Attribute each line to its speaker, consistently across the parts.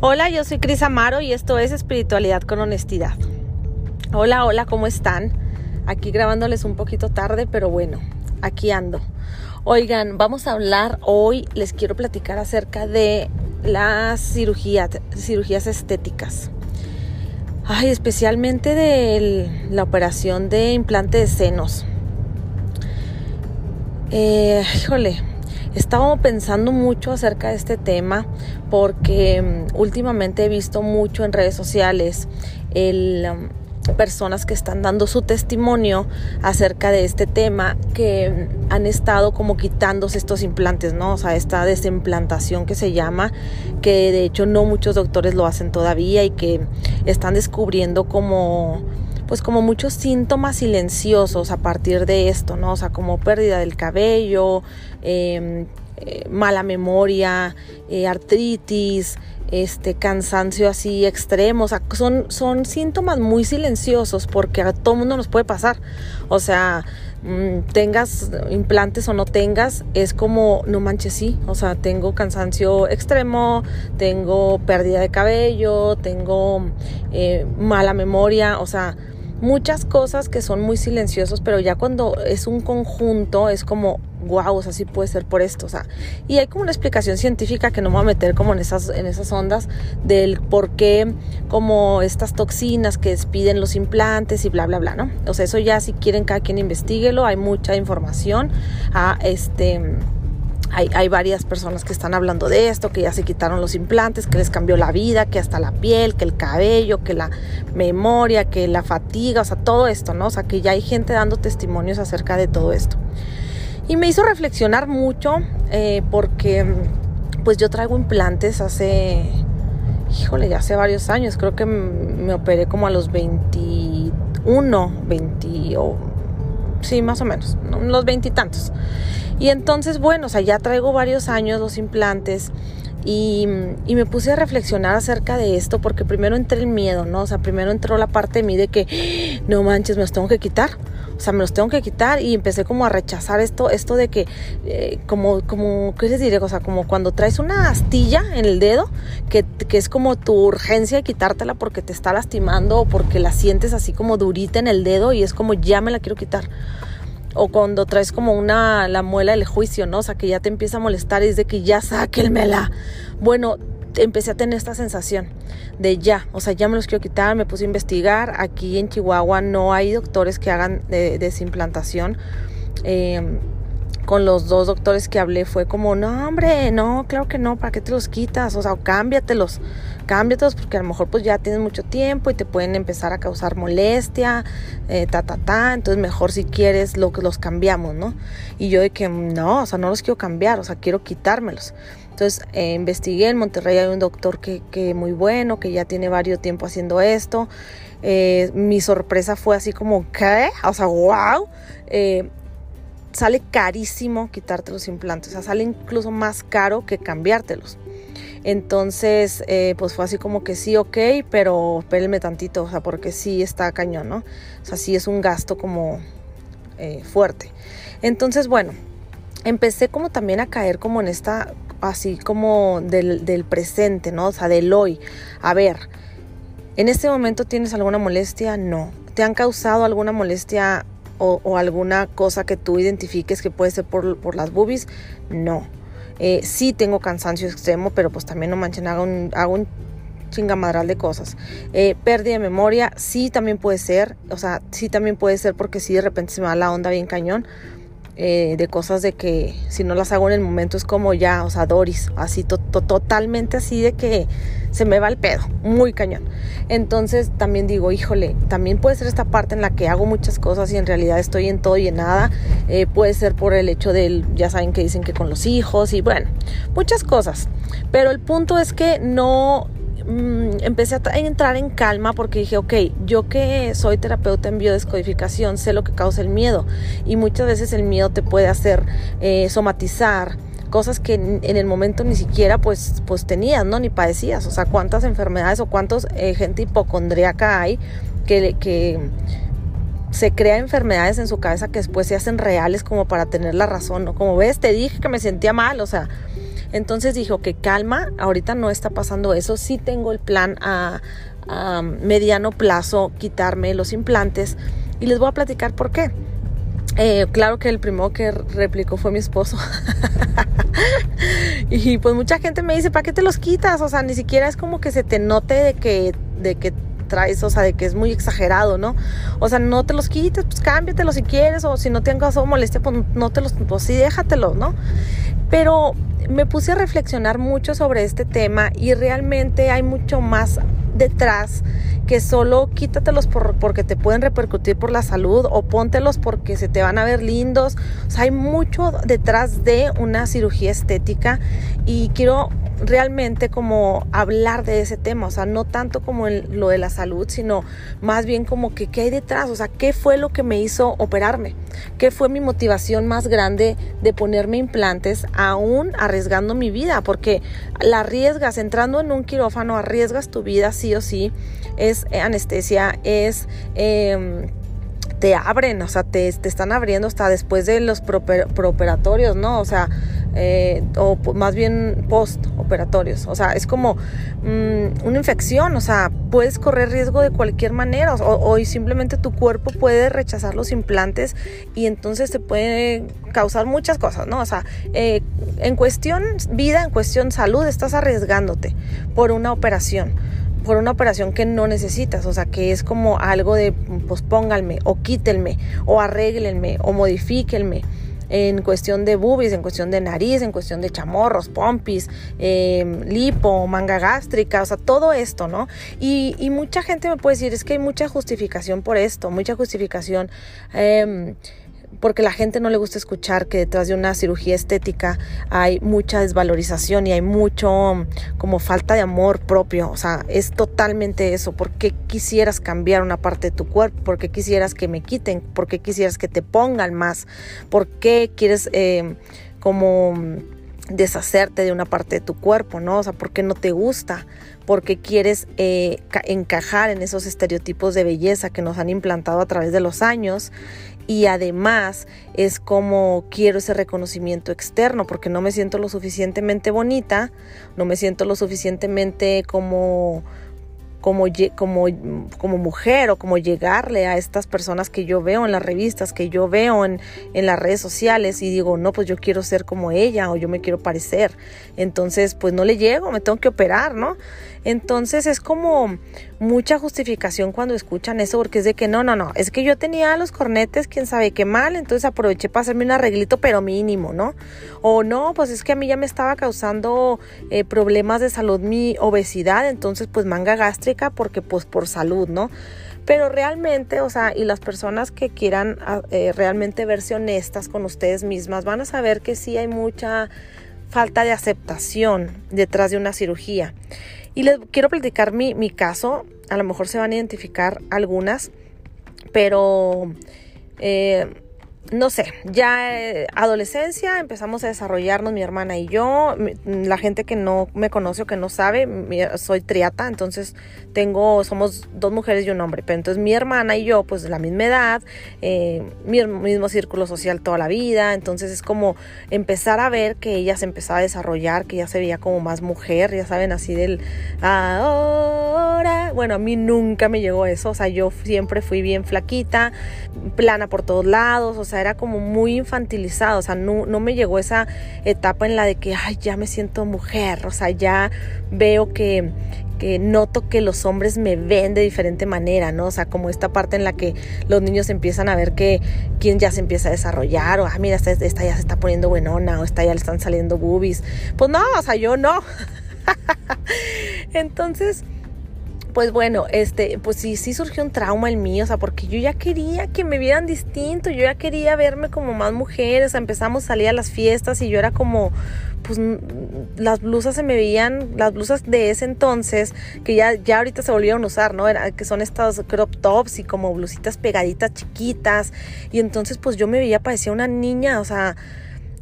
Speaker 1: Hola, yo soy Cris Amaro y esto es Espiritualidad con Honestidad. Hola, hola, ¿cómo están? Aquí grabándoles un poquito tarde, pero bueno, aquí ando. Oigan, vamos a hablar hoy, les quiero platicar acerca de las cirugías, cirugías estéticas. Ay, especialmente de la operación de implante de senos. Eh, híjole, estaba pensando mucho acerca de este tema porque mm, últimamente he visto mucho en redes sociales el, mm, personas que están dando su testimonio acerca de este tema que mm, han estado como quitándose estos implantes, ¿no? O sea, esta desimplantación que se llama, que de hecho no muchos doctores lo hacen todavía y que están descubriendo como pues como muchos síntomas silenciosos a partir de esto, ¿no? O sea, como pérdida del cabello, em, eh, mala memoria, eh, artritis, este cansancio así extremo, o sea, son, son síntomas muy silenciosos porque a todo mundo nos puede pasar. O sea, mm, tengas implantes o no tengas, es como, no manches, sí, o sea, tengo cansancio extremo, tengo pérdida de cabello, tengo eh, mala memoria, o sea, muchas cosas que son muy silenciosos, pero ya cuando es un conjunto es como, wow, o sea, sí puede ser por esto, o sea, y hay como una explicación científica que no me voy a meter como en esas, en esas ondas del por qué, como estas toxinas que despiden los implantes y bla, bla, bla, ¿no? O sea, eso ya si quieren cada quien investiguelo, hay mucha información a este hay, varias personas que están hablando de esto, que ya se quitaron los implantes, que les cambió la vida, que hasta la piel, que el cabello, que la memoria, que la fatiga, o sea, todo esto, ¿no? O sea, que ya hay gente dando testimonios acerca de todo esto. Y me hizo reflexionar mucho eh, porque pues yo traigo implantes hace, híjole, ya hace varios años, creo que me operé como a los 21, 20 o sí, más o menos, los veintitantos. Y entonces, bueno, o sea, ya traigo varios años los implantes y, y, me puse a reflexionar acerca de esto porque primero entré el miedo, ¿no? O sea, primero entró la parte de mí de que, no manches, me los tengo que quitar. O sea, me los tengo que quitar y empecé como a rechazar esto, esto de que, eh, como, como, ¿qué les diré? O sea, como cuando traes una astilla en el dedo, que, que es como tu urgencia de quitártela porque te está lastimando o porque la sientes así como durita en el dedo y es como, ya me la quiero quitar o cuando traes como una la muela del juicio, ¿no? O sea, que ya te empieza a molestar y es de que ya sáquenmela. Bueno, empecé a tener esta sensación de ya, o sea, ya me los quiero quitar, me puse a investigar. Aquí en Chihuahua no hay doctores que hagan desimplantación. Eh, con los dos doctores que hablé fue como, no, hombre, no, claro que no, ¿para qué te los quitas? O sea, cámbiatelos, cámbiatelos porque a lo mejor pues ya tienes mucho tiempo y te pueden empezar a causar molestia, eh, ta, ta, ta, entonces mejor si quieres lo los cambiamos, ¿no? Y yo de que no, o sea, no los quiero cambiar, o sea, quiero quitármelos. Entonces eh, investigué, en Monterrey hay un doctor que, que muy bueno, que ya tiene varios tiempo haciendo esto. Eh, mi sorpresa fue así como, ¿qué? O sea, wow. Eh, sale carísimo quitarte los implantes, o sea, sale incluso más caro que cambiártelos. Entonces, pues fue así como que sí, ok, pero espérenme tantito, o sea, porque sí está cañón, ¿no? O sea, sí es un gasto como fuerte. Entonces, bueno, empecé como también a caer como en esta, así como del, del presente, ¿no? O sea, del hoy. A ver, ¿en este momento tienes alguna molestia? No. ¿Te han causado alguna molestia o, alguna cosa que tú identifiques que puede ser por, las boobies, no. Eh, sí tengo cansancio extremo, pero pues también no manchen, hago un, hago un chingamadral de cosas. Eh, pérdida de memoria, sí también puede ser, o sea, sí también puede ser porque sí de repente se me va la onda bien cañón, eh, de cosas de que si no las hago en el momento es como ya, o sea, Doris, así totalmente así de que se me va el pedo, muy cañón. Entonces también digo, híjole, también puede ser esta parte en la que hago muchas cosas y en realidad estoy en todo y en nada. Eh, puede ser por el hecho del, ya saben que dicen que con los hijos y bueno, muchas cosas. Pero el punto es que no Mm, empecé a entrar en calma porque dije, ok, yo que soy terapeuta en biodescodificación sé lo que causa el miedo y muchas veces el miedo te puede hacer eh, somatizar cosas que en, el momento ni siquiera pues, pues tenías, ¿no? Ni padecías, o sea, cuántas enfermedades o cuántos eh, gente hipocondríaca hay que, que se crea enfermedades en su cabeza que después se hacen reales como para tener la razón, ¿no? Como ves, te dije que me sentía mal, o sea, entonces dijo que calma, ahorita no está pasando eso, sí tengo el plan a, mediano plazo quitarme los implantes y les voy a platicar por qué. Eh, claro que el primero que replicó fue mi esposo. y pues mucha gente me dice, ¿para qué te los quitas? O sea, ni siquiera es como que se te note de que, de que traes, o sea, de que es muy exagerado, ¿no? O sea, no te los quites, pues cámbiatelos si quieres, o si no te han causado molestia, pues no te los, pues sí, déjatelos, ¿no? Pero me puse a reflexionar mucho sobre este tema y realmente hay mucho más detrás que solo quítatelos por, porque te pueden repercutir por la salud o póntelos porque se te van a ver lindos. O sea, hay mucho detrás de una cirugía estética y quiero realmente como hablar de ese tema, o sea, no tanto como lo de la salud, sino más bien como que qué hay detrás, o sea, qué fue lo que me hizo operarme, qué fue mi motivación más grande de ponerme implantes aún arriesgando mi vida, porque la arriesgas, entrando en un quirófano, arriesgas tu vida sí o sí, es anestesia, es... Eh, te abren, o sea, te, te, están abriendo hasta después de los prooperatorios, ¿no? O sea, eh, o más bien post-operatorios. O sea, es como mm, una infección, o sea, puedes correr riesgo de cualquier manera, o, o, simplemente tu cuerpo puede rechazar los implantes y entonces te puede causar muchas cosas, ¿no? O sea, eh, en cuestión vida, en cuestión salud, estás arriesgándote por una operación por una operación que no necesitas, o sea, que es como algo de pues pónganme o quítenme o arréglenme o modifíquenme en cuestión de boobies, en cuestión de nariz, en cuestión de chamorros, pompis, em, lipo, manga gástrica, o sea, todo esto, ¿no? Y, y, mucha gente me puede decir, es que hay mucha justificación por esto, mucha justificación. Eh, porque la gente no le gusta escuchar que detrás de una cirugía estética hay mucha desvalorización y hay mucho como falta de amor propio. O sea, es totalmente eso. ¿Por qué quisieras cambiar una parte de tu cuerpo? ¿Por qué quisieras que me quiten? ¿Por qué quisieras que te pongan más? ¿Por qué quieres eh, como deshacerte de una parte de tu cuerpo, ¿no? O sea, ¿por qué no te gusta? ¿Por qué quieres eh, encajar en esos estereotipos de belleza que nos han implantado a través de los años y además es como quiero ese reconocimiento externo porque no me siento lo suficientemente bonita, no me siento lo suficientemente como como, como, como mujer o como llegarle a estas personas que yo veo en las revistas, que yo veo en, en, las redes sociales y digo, no, pues yo quiero ser como ella o yo me quiero parecer. Entonces, pues no le llego, me tengo que operar, ¿no? Entonces es como mucha justificación cuando escuchan eso porque es de que no, no, no, es que yo tenía los cornetes, quién sabe qué mal, entonces aproveché para hacerme un arreglito pero mínimo, ¿no? O no, pues es que a mí ya me estaba causando eh, problemas de salud mi obesidad, entonces pues manga gástrica porque pues por salud, ¿no? Pero realmente, o sea, y las personas que quieran ah, eh, realmente verse honestas con ustedes mismas van a saber que sí hay mucha falta de aceptación detrás de una cirugía. Y les quiero platicar mi, mi caso, a lo mejor se van a identificar algunas, pero eh, no sé, ya eh, adolescencia empezamos a desarrollarnos mi hermana y yo. la gente que no me conoce o que no sabe, soy triata, entonces tengo, somos dos mujeres y un hombre. Pero entonces mi hermana y yo, pues de la misma edad, eh, mi mismo círculo social toda la vida. Entonces es como empezar a ver que ella se empezaba a desarrollar, que ya se veía como más mujer, ya saben, así del ahora. Bueno, a mí nunca me llegó eso, o sea, yo siempre fui bien flaquita, plana por todos lados, o sea, era como muy infantilizado, o sea, no, no me llegó esa etapa en la de que, ay, ya me siento mujer, o sea, ya veo que, que noto que los hombres me ven de diferente manera, ¿no? O sea, como esta parte en la que los niños empiezan a ver que quien ya se empieza a desarrollar, o, ah, mira, esta, esta ya se está poniendo buenona, o esta ya le están saliendo boobies. Pues no, o sea, yo no. Entonces, pues bueno, este, pues sí, sí surgió un trauma en mí, o sea, porque yo ya quería que me vieran distinto, yo ya quería verme como más mujer, o sea, empezamos a salir a las fiestas y yo era como, pues las blusas se me veían, las blusas de ese entonces, que ya, ya ahorita se volvieron a usar, ¿no? Era, que son estas crop tops y como blusitas pegaditas chiquitas, y entonces pues yo me veía, parecía una niña, o sea,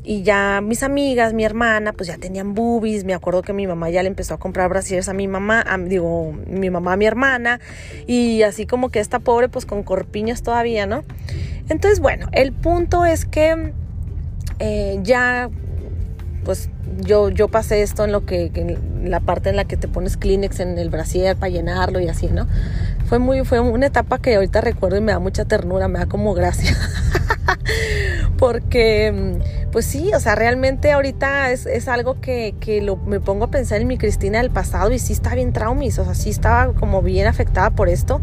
Speaker 1: y ya mis amigas, mi hermana, pues ya tenían boobies. Me acuerdo que mi mamá ya le empezó a comprar brasieres a mi mamá, digo, mi mamá a mi hermana. Y así como que esta pobre, pues con corpiños todavía, ¿no? Entonces, bueno, el punto es que eh, ya, pues yo, yo pasé esto en lo que, en la parte en la que te pones Kleenex en el brasier para llenarlo y así, ¿no? Fue muy, fue una etapa que ahorita recuerdo y me da mucha ternura, me da como gracia. porque pues sí, o sea, realmente ahorita es, algo que, lo, me pongo a pensar en mi Cristina del pasado y sí está bien traumis, o sea, sí estaba como bien afectada por esto.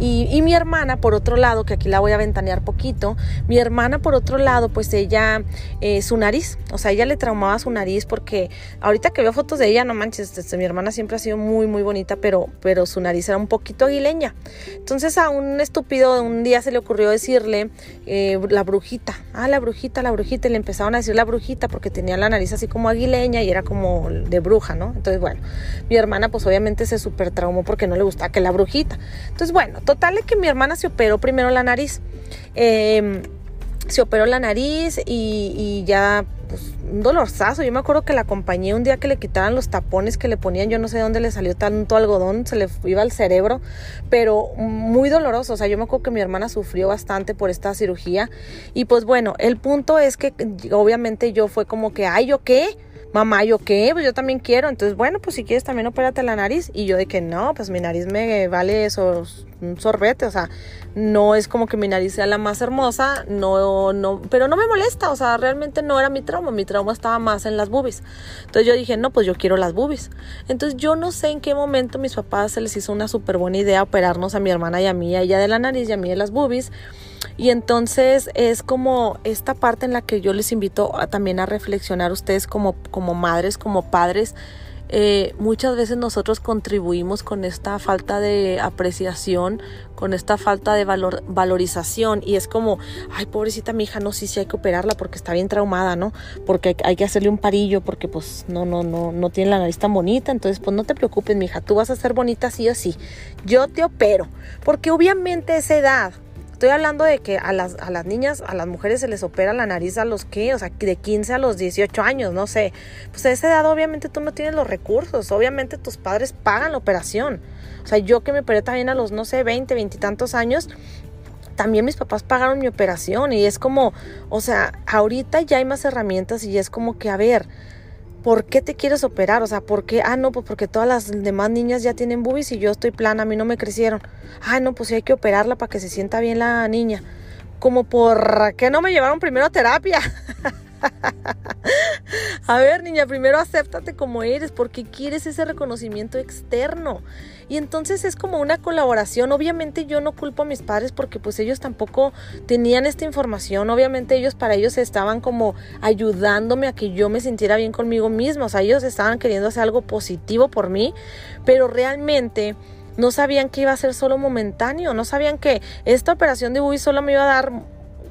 Speaker 1: Y, mi hermana, por otro lado, que aquí la voy a ventanear poquito, mi hermana, por otro lado, pues ella, eh, su nariz, o sea, ella le traumaba su nariz porque ahorita que veo fotos de ella, no manches, este, mi hermana siempre ha sido muy, muy bonita, pero, pero su nariz era un poquito aguileña. Entonces a un estúpido un día se le ocurrió decirle eh, la brujita, ah, la brujita, la brujita, y le empezaron a decir la brujita porque tenía la nariz así como aguileña y era como de bruja, ¿no? Entonces, bueno, mi hermana pues obviamente se super traumó porque no le gustaba que la brujita. Entonces, bueno, total es que mi hermana se operó primero la nariz. Em, se operó la nariz y, ya pues, un dolorzazo. Yo me acuerdo que la acompañé un día que le quitaran los tapones que le ponían, yo no sé de dónde le salió tanto algodón, se le iba al cerebro, pero muy doloroso. O sea, yo me acuerdo que mi hermana sufrió bastante por esta cirugía. Y pues bueno, el punto es que obviamente yo fue como que, ay, ¿yo qué? Mamá, ¿yo qué? Pues yo también quiero. Entonces, bueno, pues si quieres también opérate la nariz. Y yo de que no, pues mi nariz me vale eso, un sorbete. O sea, no es como que mi nariz sea la más hermosa, no, no, pero no me molesta. O sea, realmente no era mi trauma. Mi trauma estaba más en las boobies. Entonces yo dije, no, pues yo quiero las boobies. Entonces yo no sé en qué momento mis papás se les hizo una súper buena idea operarnos a mi hermana y a mí, a ella de la nariz y a mí de las boobies. Y entonces es como esta parte en la que yo les invito también a reflexionar ustedes como, como madres, como padres. Eh, muchas veces nosotros contribuimos con esta falta de apreciación, con esta falta de valor, valorización y es como, ay, pobrecita mi hija, no, sí, sí hay que operarla porque está bien traumada, ¿no? Porque hay, que hacerle un parillo porque pues no, no, no, no tiene la nariz tan bonita, entonces pues no te preocupes, mi hija, tú vas a ser bonita sí o sí, yo te opero, porque obviamente esa edad, Estoy hablando de que a las, a las niñas, a las mujeres se les opera la nariz a los que, o sea, de 15 a los 18 años, no sé. Pues a esa edad obviamente tú no tienes los recursos, obviamente tus padres pagan la operación. O sea, yo que me operé también a los, no sé, 20, 20 y tantos años, también mis papás pagaron mi operación y es como, o sea, ahorita ya hay más herramientas y es como que, a ver, ¿por qué te quieres operar? O sea, ¿por qué? Ah, no, pues porque todas las demás niñas ya tienen boobies y yo estoy plana, a mí no me crecieron. Ah, no, pues sí hay que operarla para que se sienta bien la niña. Como por qué no me llevaron primero a terapia. a ver, niña, primero acéptate como eres, porque quieres ese reconocimiento externo. Y entonces es como una colaboración. Obviamente yo no culpo a mis padres porque pues ellos tampoco tenían esta información. Obviamente ellos para ellos estaban como ayudándome a que yo me sintiera bien conmigo misma. O sea, ellos estaban queriendo hacer algo positivo por mí, pero realmente no sabían que iba a ser solo momentáneo. No sabían que esta operación de Bui solo me iba a dar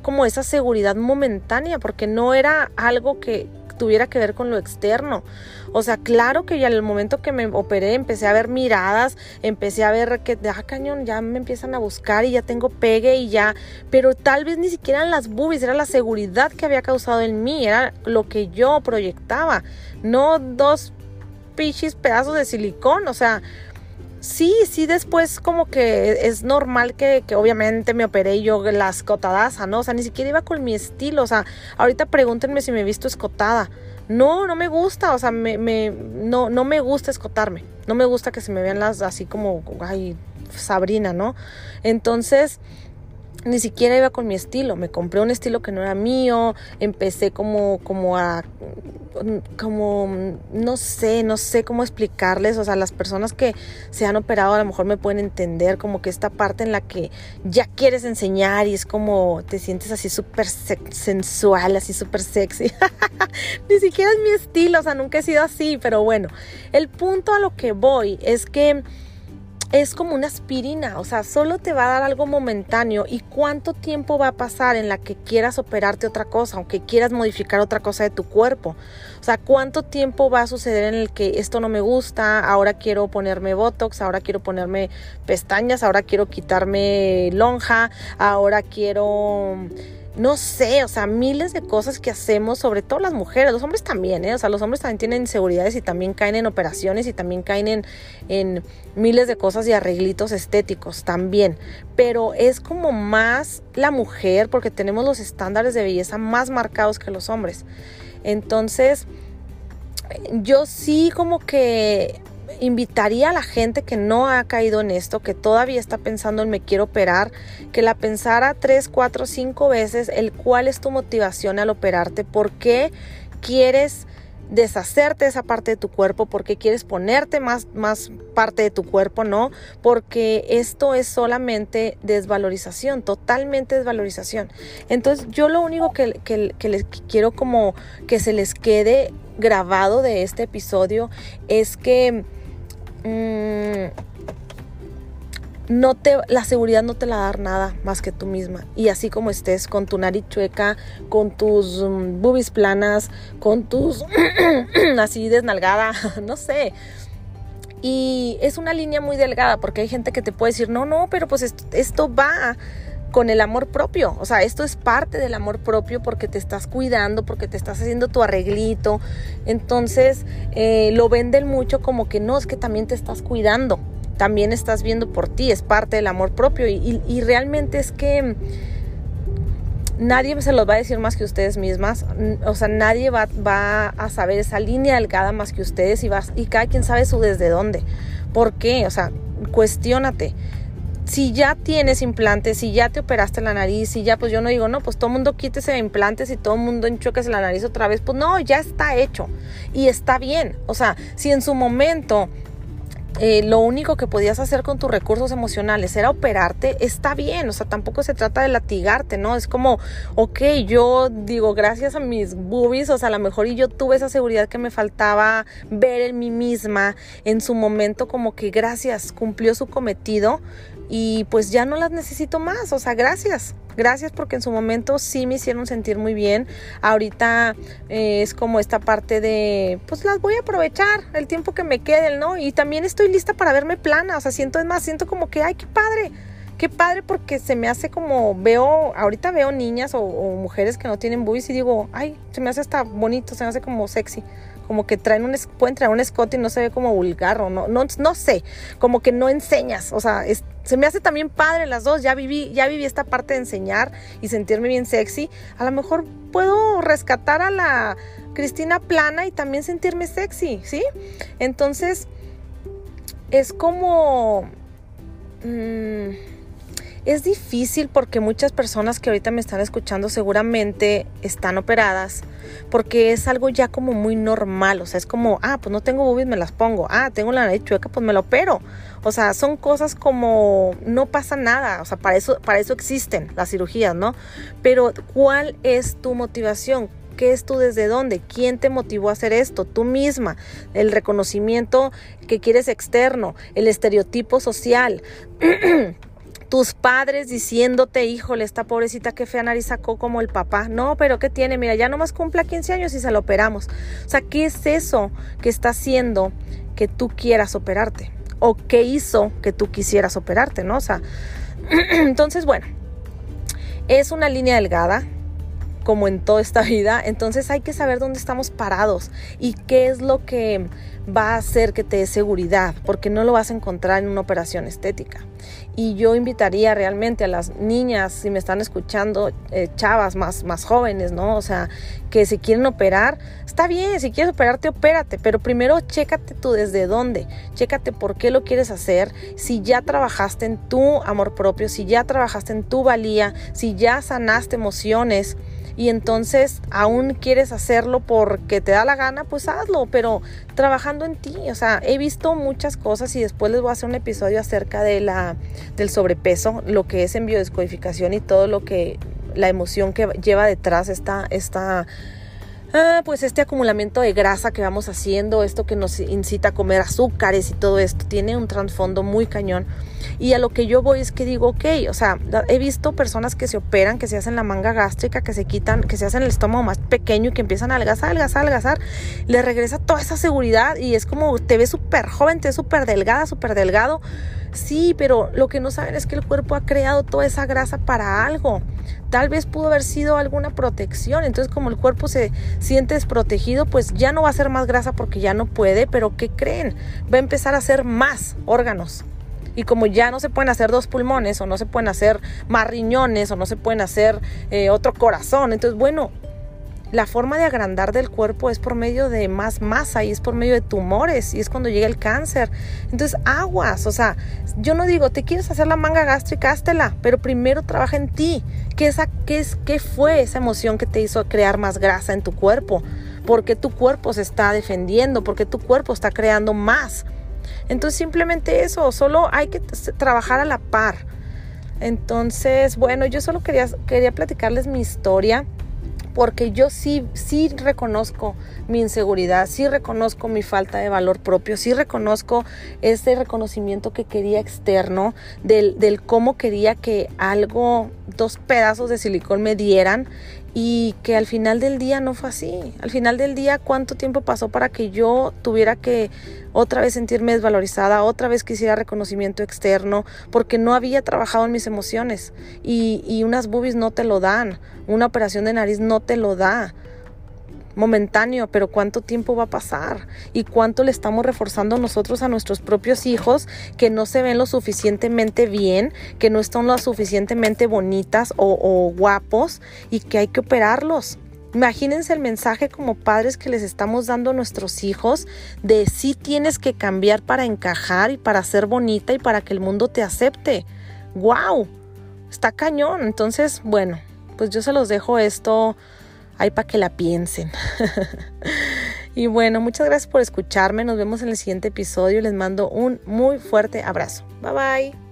Speaker 1: como esa seguridad momentánea, porque no era algo que tuviera que ver con lo externo. O sea, claro que ya en el momento que me operé empecé a ver miradas, empecé a ver que, ah, cañón, ya me empiezan a buscar y ya tengo pegue y ya, pero tal vez ni siquiera eran las boobies, era la seguridad que había causado en mí, era lo que yo proyectaba, no dos pichis pedazos de silicón, o sea, sí, sí, después como que es normal que, que obviamente me operé yo la escotadaza, ¿no? O sea, ni siquiera iba con mi estilo, o sea, ahorita pregúntenme si me he visto escotada. No, no me gusta, o sea, me, me, no, no me gusta escotarme, no me gusta que se me vean las así como, ay, Sabrina, ¿no? Entonces, ni siquiera iba con mi estilo, me compré un estilo que no era mío, empecé como, como a, como, no sé, no sé cómo explicarles, o sea, las personas que se han operado a lo mejor me pueden entender como que esta parte en la que ya quieres enseñar y es como te sientes así súper sensual, así súper sexy, ni siquiera es mi estilo, o sea, nunca he sido así, pero bueno, el punto a lo que voy es que es como una aspirina, o sea, solo te va a dar algo momentáneo y cuánto tiempo va a pasar en la que quieras operarte otra cosa, aunque quieras modificar otra cosa de tu cuerpo. O sea, cuánto tiempo va a suceder en el que esto no me gusta, ahora quiero ponerme botox, ahora quiero ponerme pestañas, ahora quiero quitarme lonja, ahora quiero no sé, o sea, miles de cosas que hacemos, sobre todo las mujeres, los hombres también, ¿eh? O sea, los hombres también tienen inseguridades y también caen en operaciones y también caen en, en miles de cosas y arreglitos estéticos también. Pero es como más la mujer porque tenemos los estándares de belleza más marcados que los hombres. Entonces, yo sí como que invitaría a la gente que no ha caído en esto, que todavía está pensando en me quiero operar, que la pensara tres, cuatro, cinco veces el cuál es tu motivación al operarte, por qué quieres deshacerte esa parte de tu cuerpo, porque quieres ponerte más, más parte de tu cuerpo, ¿no? Porque esto es solamente desvalorización, totalmente desvalorización. Entonces yo lo único que, que les quiero como que se les quede grabado de este episodio es que Mm, no te, la seguridad no te la da nada más que tú misma. Y así como estés, con tu nariz chueca, con tus um, planas, con tus así desnalgada, no sé. Y es una línea muy delgada porque hay gente que te puede decir, no, no, pero pues esto va con el amor propio. O sea, esto es parte del amor propio porque te estás cuidando, porque te estás haciendo tu arreglito. Entonces, eh, lo venden mucho como que no, es que también te estás cuidando, también estás viendo por ti, es parte del amor propio. Y, realmente es que nadie se los va a decir más que ustedes mismas. O sea, nadie va, a saber esa línea delgada más que ustedes y, y cada quien sabe su desde dónde. ¿Por qué? O sea, cuestiónate si ya tienes implantes, si ya te operaste la nariz, si ya, pues yo no digo, no, pues todo el mundo quítese implantes y todo el mundo enchoquese la nariz otra vez, pues no, ya está hecho y está bien. O sea, si en su momento eh, lo único que podías hacer con tus recursos emocionales era operarte, está bien, o sea, tampoco se trata de latigarte, ¿no? Es como, ok, yo digo, gracias a mis boobies, o sea, a lo mejor y yo tuve esa seguridad que me faltaba ver en mí misma en su momento, como que gracias, cumplió su cometido, y pues ya no las necesito más, o sea, gracias, gracias porque en su momento sí me hicieron sentir muy bien, ahorita eh, es como esta parte de, pues las voy a aprovechar el tiempo que me quede, ¿no? Y también estoy lista para verme plana, o sea, siento, es más, siento como que, ay, qué padre, qué padre porque se me hace como, veo, ahorita veo niñas o, mujeres que no tienen boobies y digo, ay, se me hace hasta bonito, se me hace como sexy como que traen un, pueden traer un escote y no se ve como vulgar o no, no, no sé, como que no enseñas, o sea, se me hace también padre las dos, ya viví, ya viví esta parte de enseñar y sentirme bien sexy, a lo mejor puedo rescatar a la Cristina plana y también sentirme sexy, ¿sí? Entonces, es como... Mmm, es difícil porque muchas personas que ahorita me están escuchando seguramente están operadas porque es algo ya como muy normal, o sea, es como, ah, pues no tengo boobies, me las pongo, ah, tengo la nariz chueca, pues me lo opero. O sea, son cosas como no pasa nada, o sea, para eso para eso existen las cirugías, ¿no? Pero ¿cuál es tu motivación? ¿Qué es tú desde dónde? ¿Quién te motivó a hacer esto? Tú misma. El reconocimiento que quieres externo, el estereotipo social. tus padres diciéndote, híjole, esta pobrecita que fea nariz sacó como el papá. No, pero ¿qué tiene? Mira, ya nomás cumple 15 años y se lo operamos. O sea, ¿qué es eso que está haciendo que tú quieras operarte? ¿O qué hizo que tú quisieras operarte, no? O sea, entonces, bueno, es una línea delgada, como en toda esta vida, entonces hay que saber dónde estamos parados y qué es lo que va a hacer que te dé seguridad, porque no lo vas a encontrar en una operación estética. Y yo invitaría realmente a las niñas, si me están escuchando, eh, chavas más, más jóvenes, ¿no? O sea, que si quieren operar, está bien, si quieres operarte, opérate, pero primero chécate tú desde dónde, chécate por qué lo quieres hacer, si ya trabajaste en tu amor propio, si ya trabajaste en tu valía, si ya sanaste emociones y entonces aún quieres hacerlo porque te da la gana, pues hazlo, pero trabajando en ti. O sea, he visto muchas cosas y después les voy a hacer un episodio acerca de la, del sobrepeso, lo que es en biodescodificación y todo lo que, la emoción que lleva detrás esta, esta Ah, pues este acumulamiento de grasa que vamos haciendo, esto que nos incita a comer azúcares y todo esto, tiene un trasfondo muy cañón. Y a lo que yo voy es que digo, ok, o sea, he visto personas que se operan, que se hacen la manga gástrica, que se quitan, que se hacen el estómago más pequeño y que empiezan a adelgazar, adelgazar, adelgazar, le regresa toda esa seguridad y es como te ves súper joven, te ves súper delgada, súper delgado Sí, pero lo que no saben es que el cuerpo ha creado toda esa grasa para algo. Tal vez pudo haber sido alguna protección. Entonces, como el cuerpo se siente desprotegido, pues ya no va a ser más grasa porque ya no puede. Pero ¿qué creen? Va a empezar a hacer más órganos. Y como ya no se pueden hacer dos pulmones o no se pueden hacer más riñones o no se pueden hacer eh, otro corazón, entonces bueno, la forma de agrandar del cuerpo es por medio de más masa y es por medio de tumores y es cuando llega el cáncer. Entonces, aguas, o sea, yo no digo, te quieres hacer la manga gástrica, háztela, pero primero trabaja en ti. ¿Qué, esa, qué, es, ¿Qué fue esa emoción que te hizo crear más grasa en tu cuerpo? Porque tu cuerpo se está defendiendo, porque tu cuerpo está creando más. Entonces, simplemente eso, solo hay que trabajar a la par. Entonces, bueno, yo solo quería, quería platicarles mi historia porque yo sí, sí reconozco mi inseguridad, sí reconozco mi falta de valor propio, sí reconozco ese reconocimiento que quería externo del, del cómo quería que algo, dos pedazos de silicón me dieran y que al final del día no fue así. Al final del día, ¿cuánto tiempo pasó para que yo tuviera que otra vez sentirme desvalorizada, otra vez quisiera reconocimiento externo, porque no había trabajado en mis emociones? Y, unas boobies no te lo dan, una operación de nariz no te lo da momentáneo, pero cuánto tiempo va a pasar y cuánto le estamos reforzando nosotros a nuestros propios hijos que no se ven lo suficientemente bien, que no están lo suficientemente bonitas o, guapos y que hay que operarlos. Imagínense el mensaje como padres que les estamos dando a nuestros hijos de si tienes que cambiar para encajar y para ser bonita y para que el mundo te acepte. ¡Wow! Está cañón. Entonces, bueno, pues yo se los dejo esto Ahí para que la piensen. y bueno, muchas gracias por escucharme. Nos vemos en el siguiente episodio. Les mando un muy fuerte abrazo. Bye bye.